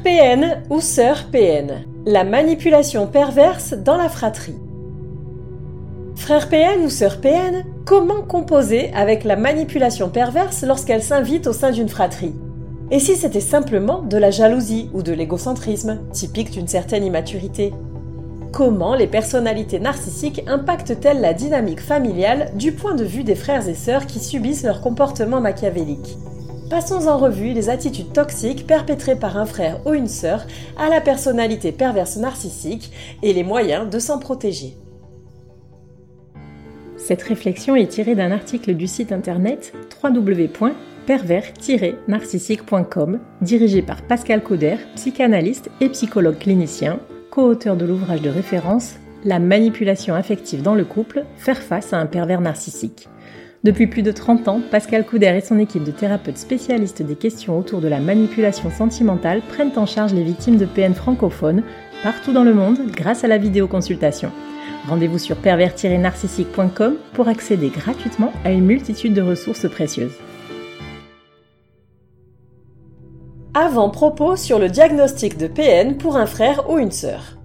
Frère PN ou sœur PN La manipulation perverse dans la fratrie. Frère PN ou sœur PN Comment composer avec la manipulation perverse lorsqu'elle s'invite au sein d'une fratrie? Et si c'était simplement de la jalousie ou de l'égocentrisme, typique d'une certaine immaturité? Comment les personnalités narcissiques impactent-elles la dynamique familiale du point de vue des frères et sœurs qui subissent leur comportement machiavélique? Passons en revue les attitudes toxiques perpétrées par un frère ou une sœur à la personnalité perverse narcissique et les moyens de s'en protéger. Cette réflexion est tirée d'un article du site internet www.pervers-narcissique.com dirigé par Pascal Cauder, psychanalyste et psychologue clinicien, co-auteur de l'ouvrage de référence La manipulation affective dans le couple, faire face à un pervers narcissique. Depuis plus de 30 ans, Pascal Couder et son équipe de thérapeutes spécialistes des questions autour de la manipulation sentimentale prennent en charge les victimes de PN francophones partout dans le monde grâce à la vidéoconsultation. Rendez-vous sur pervers-narcissique.com pour accéder gratuitement à une multitude de ressources précieuses. Avant-propos sur le diagnostic de PN pour un frère ou une sœur.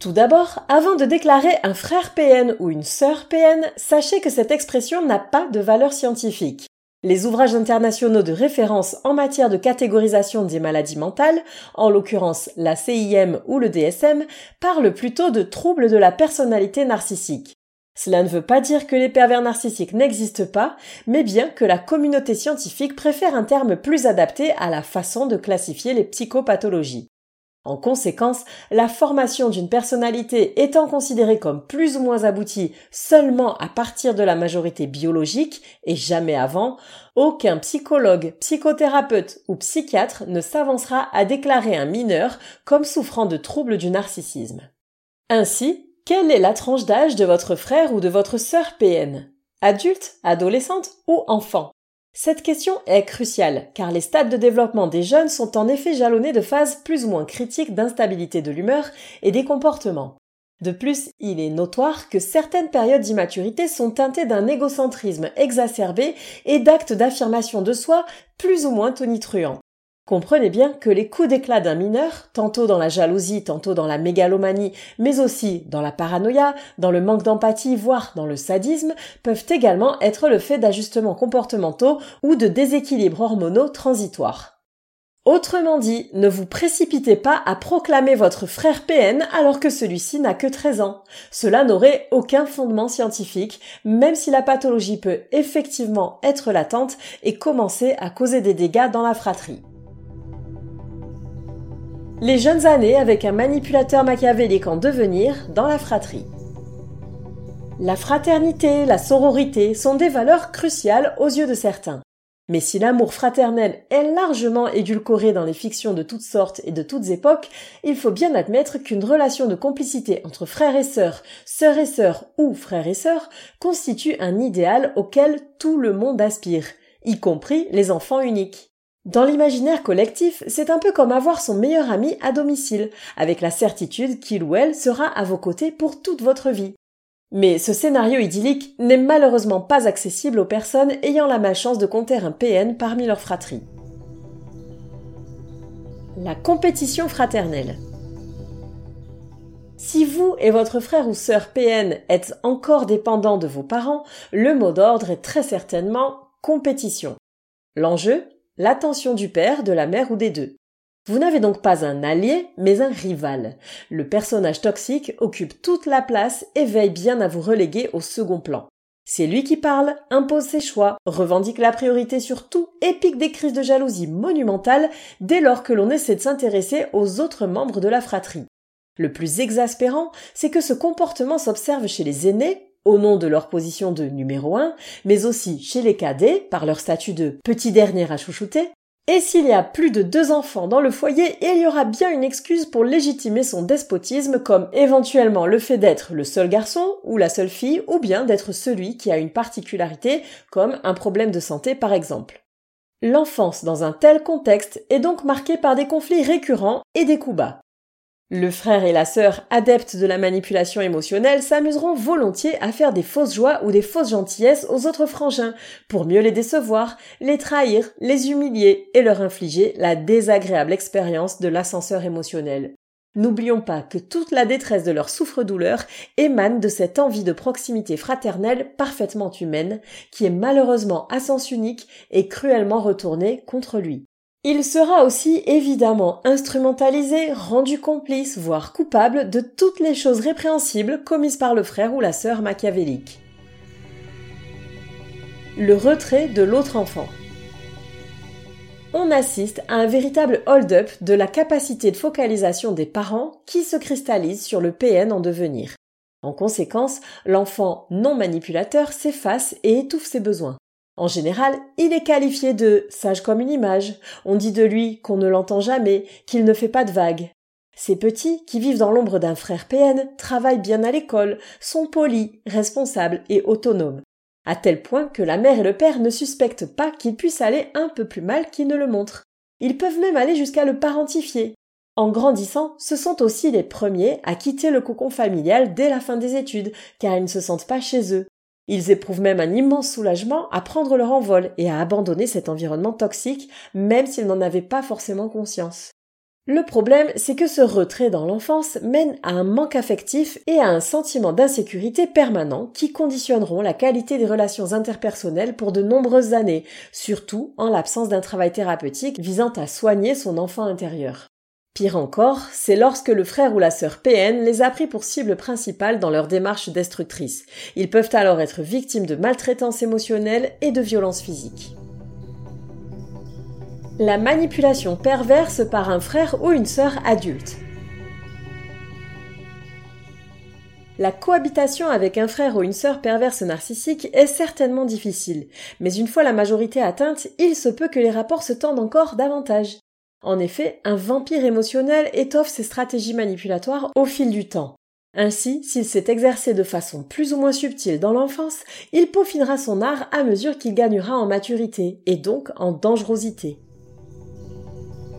Tout d'abord, avant de déclarer un frère PN ou une sœur PN, sachez que cette expression n'a pas de valeur scientifique. Les ouvrages internationaux de référence en matière de catégorisation des maladies mentales, en l'occurrence la CIM ou le DSM, parlent plutôt de troubles de la personnalité narcissique. Cela ne veut pas dire que les pervers narcissiques n'existent pas, mais bien que la communauté scientifique préfère un terme plus adapté à la façon de classifier les psychopathologies. En conséquence, la formation d'une personnalité étant considérée comme plus ou moins aboutie seulement à partir de la majorité biologique et jamais avant, aucun psychologue, psychothérapeute ou psychiatre ne s'avancera à déclarer un mineur comme souffrant de troubles du narcissisme. Ainsi, quelle est la tranche d'âge de votre frère ou de votre sœur PN Adulte, adolescente ou enfant? Cette question est cruciale, car les stades de développement des jeunes sont en effet jalonnés de phases plus ou moins critiques d'instabilité de l'humeur et des comportements. De plus, il est notoire que certaines périodes d'immaturité sont teintées d'un égocentrisme exacerbé et d'actes d'affirmation de soi plus ou moins tonitruants. Comprenez bien que les coups d'éclat d'un mineur, tantôt dans la jalousie, tantôt dans la mégalomanie, mais aussi dans la paranoïa, dans le manque d'empathie, voire dans le sadisme, peuvent également être le fait d'ajustements comportementaux ou de déséquilibres hormonaux transitoires. Autrement dit, ne vous précipitez pas à proclamer votre frère PN alors que celui-ci n'a que 13 ans. Cela n'aurait aucun fondement scientifique, même si la pathologie peut effectivement être latente et commencer à causer des dégâts dans la fratrie. Les jeunes années avec un manipulateur machiavélique en devenir dans la fratrie. La fraternité, la sororité sont des valeurs cruciales aux yeux de certains. Mais si l'amour fraternel est largement édulcoré dans les fictions de toutes sortes et de toutes époques, il faut bien admettre qu'une relation de complicité entre frères et sœurs, sœurs et sœurs ou frères et sœurs constitue un idéal auquel tout le monde aspire, y compris les enfants uniques. Dans l'imaginaire collectif, c'est un peu comme avoir son meilleur ami à domicile, avec la certitude qu'il ou elle sera à vos côtés pour toute votre vie. Mais ce scénario idyllique n'est malheureusement pas accessible aux personnes ayant la malchance de compter un PN parmi leurs fratries. La compétition fraternelle. Si vous et votre frère ou sœur PN êtes encore dépendants de vos parents, le mot d'ordre est très certainement compétition. L'enjeu? L'attention du père, de la mère ou des deux. Vous n'avez donc pas un allié, mais un rival. Le personnage toxique occupe toute la place et veille bien à vous reléguer au second plan. C'est lui qui parle, impose ses choix, revendique la priorité sur tout et pique des crises de jalousie monumentales dès lors que l'on essaie de s'intéresser aux autres membres de la fratrie. Le plus exaspérant, c'est que ce comportement s'observe chez les aînés, au nom de leur position de numéro un, mais aussi chez les cadets par leur statut de petit dernier à chouchouter. Et s'il y a plus de deux enfants dans le foyer, il y aura bien une excuse pour légitimer son despotisme comme éventuellement le fait d'être le seul garçon ou la seule fille ou bien d'être celui qui a une particularité comme un problème de santé par exemple. L'enfance dans un tel contexte est donc marquée par des conflits récurrents et des coups bas. Le frère et la sœur, adeptes de la manipulation émotionnelle, s'amuseront volontiers à faire des fausses joies ou des fausses gentillesses aux autres frangins, pour mieux les décevoir, les trahir, les humilier et leur infliger la désagréable expérience de l'ascenseur émotionnel. N'oublions pas que toute la détresse de leur souffre-douleur émane de cette envie de proximité fraternelle parfaitement humaine, qui est malheureusement à sens unique et cruellement retournée contre lui. Il sera aussi évidemment instrumentalisé, rendu complice, voire coupable de toutes les choses répréhensibles commises par le frère ou la sœur machiavélique. Le retrait de l'autre enfant. On assiste à un véritable hold-up de la capacité de focalisation des parents qui se cristallise sur le PN en devenir. En conséquence, l'enfant non manipulateur s'efface et étouffe ses besoins. En général, il est qualifié de sage comme une image. On dit de lui qu'on ne l'entend jamais, qu'il ne fait pas de vagues. Ces petits, qui vivent dans l'ombre d'un frère PN, travaillent bien à l'école, sont polis, responsables et autonomes. À tel point que la mère et le père ne suspectent pas qu'il puisse aller un peu plus mal qu'ils ne le montrent. Ils peuvent même aller jusqu'à le parentifier. En grandissant, ce sont aussi les premiers à quitter le cocon familial dès la fin des études, car ils ne se sentent pas chez eux. Ils éprouvent même un immense soulagement à prendre leur envol et à abandonner cet environnement toxique, même s'ils n'en avaient pas forcément conscience. Le problème, c'est que ce retrait dans l'enfance mène à un manque affectif et à un sentiment d'insécurité permanent qui conditionneront la qualité des relations interpersonnelles pour de nombreuses années, surtout en l'absence d'un travail thérapeutique visant à soigner son enfant intérieur. Pire encore, c'est lorsque le frère ou la sœur PN les a pris pour cible principale dans leur démarche destructrice. Ils peuvent alors être victimes de maltraitance émotionnelle et de violences physiques. La manipulation perverse par un frère ou une sœur adulte. La cohabitation avec un frère ou une sœur perverse narcissique est certainement difficile, mais une fois la majorité atteinte, il se peut que les rapports se tendent encore davantage. En effet, un vampire émotionnel étoffe ses stratégies manipulatoires au fil du temps. Ainsi, s'il s'est exercé de façon plus ou moins subtile dans l'enfance, il peaufinera son art à mesure qu'il gagnera en maturité, et donc en dangerosité.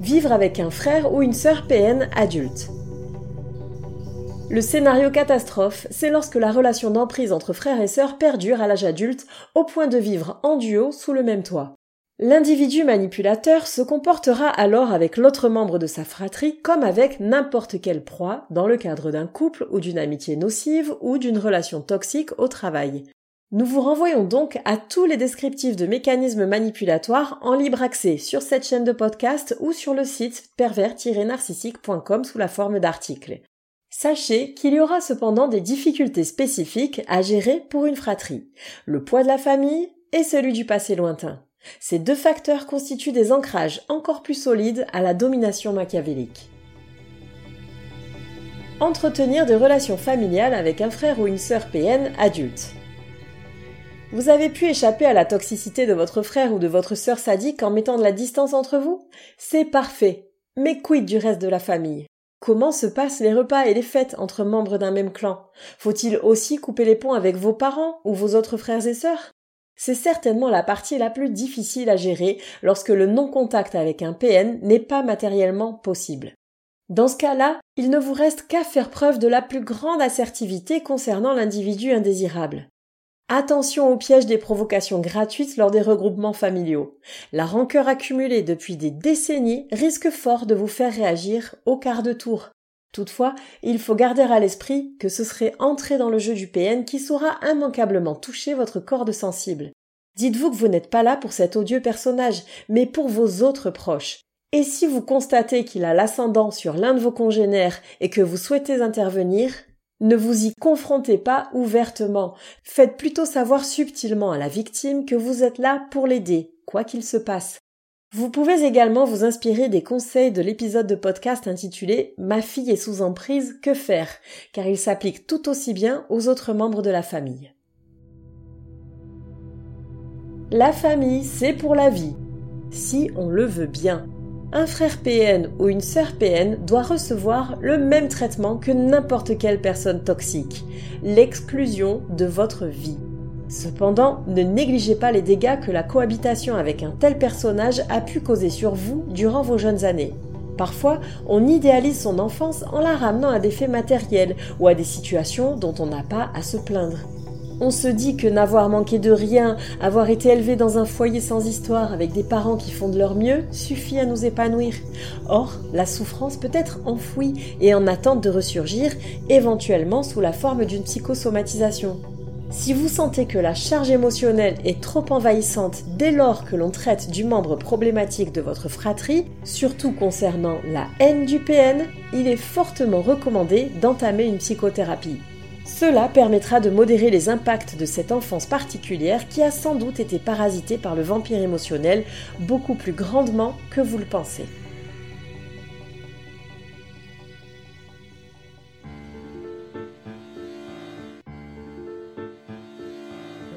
Vivre avec un frère ou une sœur PN adulte. Le scénario catastrophe, c'est lorsque la relation d'emprise entre frères et sœurs perdure à l'âge adulte, au point de vivre en duo sous le même toit. L'individu manipulateur se comportera alors avec l'autre membre de sa fratrie comme avec n'importe quelle proie dans le cadre d'un couple ou d'une amitié nocive ou d'une relation toxique au travail. Nous vous renvoyons donc à tous les descriptifs de mécanismes manipulatoires en libre accès sur cette chaîne de podcast ou sur le site pervers-narcissique.com sous la forme d'articles. Sachez qu'il y aura cependant des difficultés spécifiques à gérer pour une fratrie. Le poids de la famille et celui du passé lointain. Ces deux facteurs constituent des ancrages encore plus solides à la domination machiavélique. Entretenir des relations familiales avec un frère ou une sœur PN adulte. Vous avez pu échapper à la toxicité de votre frère ou de votre sœur sadique en mettant de la distance entre vous? C'est parfait. Mais quid du reste de la famille? Comment se passent les repas et les fêtes entre membres d'un même clan? Faut-il aussi couper les ponts avec vos parents ou vos autres frères et sœurs? C'est certainement la partie la plus difficile à gérer lorsque le non-contact avec un PN n'est pas matériellement possible. Dans ce cas-là, il ne vous reste qu'à faire preuve de la plus grande assertivité concernant l'individu indésirable. Attention au piège des provocations gratuites lors des regroupements familiaux. La rancœur accumulée depuis des décennies risque fort de vous faire réagir au quart de tour. Toutefois, il faut garder à l'esprit que ce serait entrer dans le jeu du PN qui saura immanquablement toucher votre corde sensible. Dites-vous que vous n'êtes pas là pour cet odieux personnage, mais pour vos autres proches. Et si vous constatez qu'il a l'ascendant sur l'un de vos congénères et que vous souhaitez intervenir, ne vous y confrontez pas ouvertement. Faites plutôt savoir subtilement à la victime que vous êtes là pour l'aider, quoi qu'il se passe. Vous pouvez également vous inspirer des conseils de l'épisode de podcast intitulé Ma fille est sous emprise, que faire? car il s'applique tout aussi bien aux autres membres de la famille. La famille, c'est pour la vie, si on le veut bien. Un frère PN ou une sœur PN doit recevoir le même traitement que n'importe quelle personne toxique, l'exclusion de votre vie. Cependant, ne négligez pas les dégâts que la cohabitation avec un tel personnage a pu causer sur vous durant vos jeunes années. Parfois, on idéalise son enfance en la ramenant à des faits matériels ou à des situations dont on n'a pas à se plaindre. On se dit que n'avoir manqué de rien, avoir été élevé dans un foyer sans histoire avec des parents qui font de leur mieux, suffit à nous épanouir. Or, la souffrance peut être enfouie et en attente de ressurgir, éventuellement sous la forme d'une psychosomatisation. Si vous sentez que la charge émotionnelle est trop envahissante dès lors que l'on traite du membre problématique de votre fratrie, surtout concernant la haine du PN, il est fortement recommandé d'entamer une psychothérapie. Cela permettra de modérer les impacts de cette enfance particulière qui a sans doute été parasitée par le vampire émotionnel beaucoup plus grandement que vous le pensez.